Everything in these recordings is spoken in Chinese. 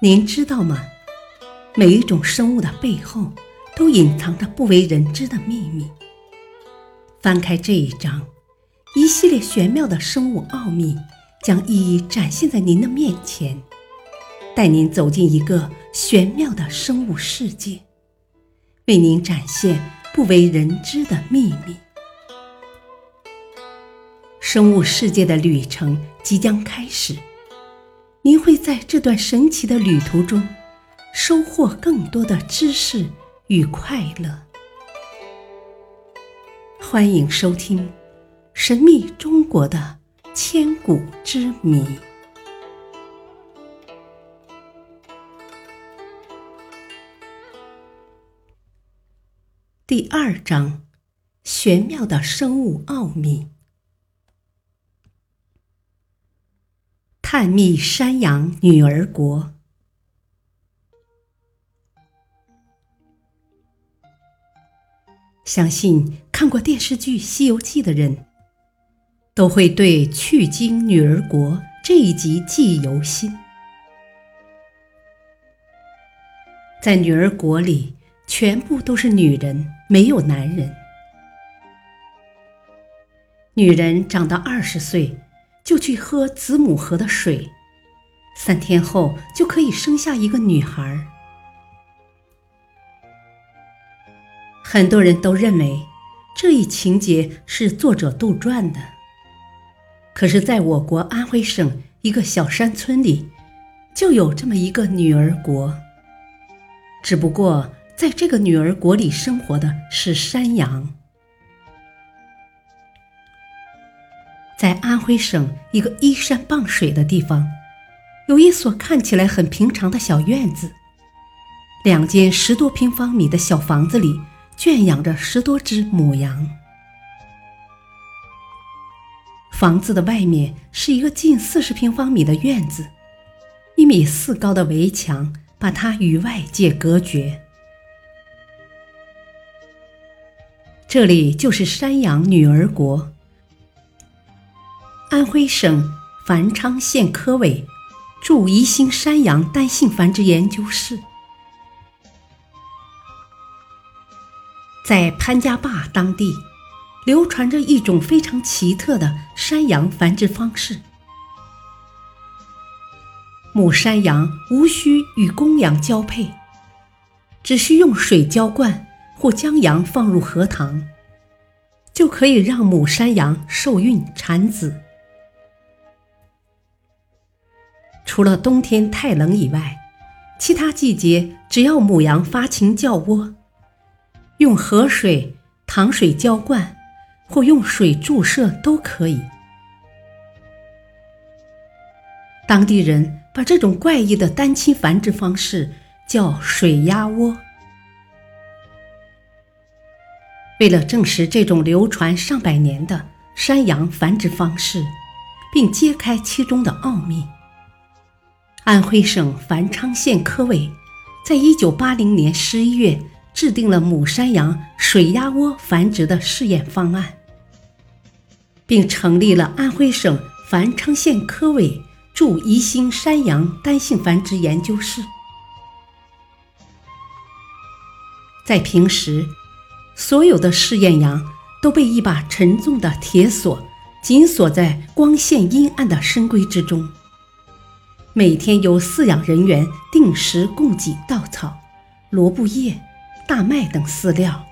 您知道吗？每一种生物的背后，都隐藏着不为人知的秘密。翻开这一章，一系列玄妙的生物奥秘将一一展现在您的面前，带您走进一个玄妙的生物世界，为您展现不为人知的秘密。生物世界的旅程即将开始，您会在这段神奇的旅途中收获更多的知识与快乐。欢迎收听《神秘中国的千古之谜》第二章：玄妙的生物奥秘。探秘山羊女儿国。相信看过电视剧《西游记》的人，都会对去经女儿国这一集记忆犹新。在女儿国里，全部都是女人，没有男人。女人长到二十岁。就去喝子母河的水，三天后就可以生下一个女孩。很多人都认为这一情节是作者杜撰的，可是，在我国安徽省一个小山村里，就有这么一个女儿国。只不过，在这个女儿国里生活的是山羊。在安徽省一个依山傍水的地方，有一所看起来很平常的小院子。两间十多平方米的小房子里，圈养着十多只母羊。房子的外面是一个近四十平方米的院子，一米四高的围墙把它与外界隔绝。这里就是山羊女儿国。安徽省繁昌县科委驻宜兴山羊单性繁殖研究室，在潘家坝当地，流传着一种非常奇特的山羊繁殖方式。母山羊无需与公羊交配，只需用水浇灌或将羊放入荷塘，就可以让母山羊受孕产子。除了冬天太冷以外，其他季节只要母羊发情叫窝，用河水、糖水浇灌，或用水注射都可以。当地人把这种怪异的单亲繁殖方式叫“水鸭窝”。为了证实这种流传上百年的山羊繁殖方式，并揭开其中的奥秘。安徽省繁昌县科委在一九八零年十一月制定了母山羊水鸭窝繁殖的试验方案，并成立了安徽省繁昌县科委驻宜兴山羊单性繁殖研究室。在平时，所有的试验羊都被一把沉重的铁锁紧锁在光线阴暗的深闺之中。每天由饲养人员定时供给稻草、萝卜叶、大麦等饲料。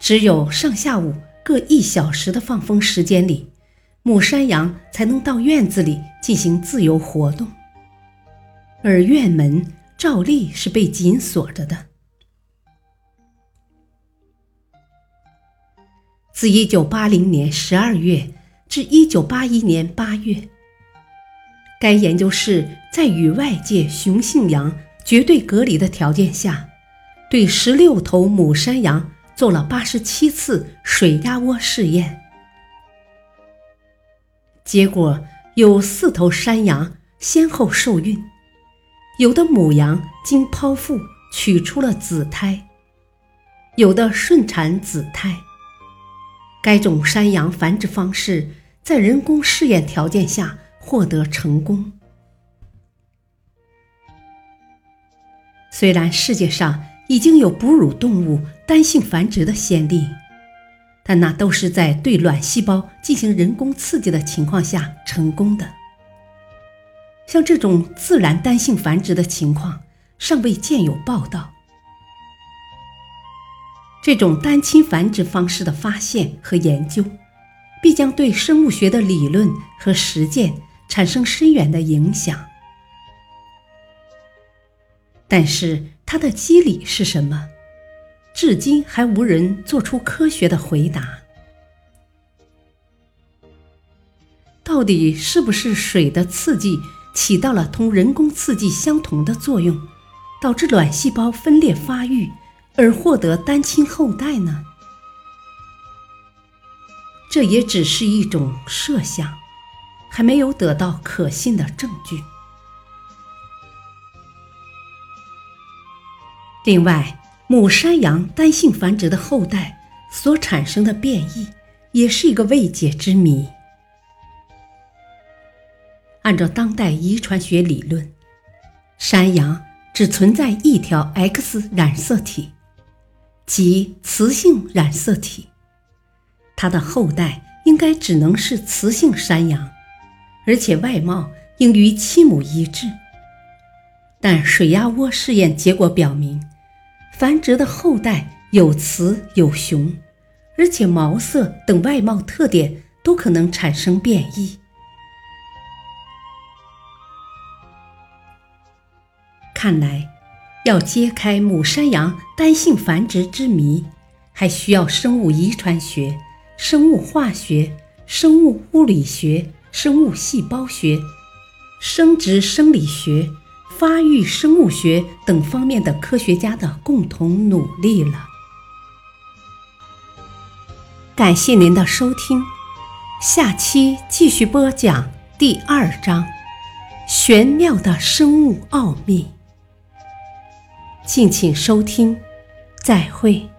只有上下午各一小时的放风时间里，母山羊才能到院子里进行自由活动，而院门照例是被紧锁着的。自一九八零年十二月。至一九八一年八月，该研究室在与外界雄性羊绝对隔离的条件下，对十六头母山羊做了八十七次水压窝试验。结果有四头山羊先后受孕，有的母羊经剖腹取出了子胎，有的顺产子胎。该种山羊繁殖方式在人工试验条件下获得成功。虽然世界上已经有哺乳动物单性繁殖的先例，但那都是在对卵细胞进行人工刺激的情况下成功的。像这种自然单性繁殖的情况，尚未见有报道。这种单亲繁殖方式的发现和研究，必将对生物学的理论和实践产生深远的影响。但是，它的机理是什么？至今还无人做出科学的回答。到底是不是水的刺激起到了同人工刺激相同的作用，导致卵细胞分裂发育？而获得单亲后代呢？这也只是一种设想，还没有得到可信的证据。另外，母山羊单性繁殖的后代所产生的变异，也是一个未解之谜。按照当代遗传学理论，山羊只存在一条 X 染色体。即雌性染色体，它的后代应该只能是雌性山羊，而且外貌应与其母一致。但水鸭窝试验结果表明，繁殖的后代有雌有雄，而且毛色等外貌特点都可能产生变异。看来。要揭开母山羊单性繁殖之谜，还需要生物遗传学、生物化学、生物物理学、生物细胞学、生殖生理学、发育生物学等方面的科学家的共同努力了。感谢您的收听，下期继续播讲第二章：玄妙的生物奥秘。敬请收听，再会。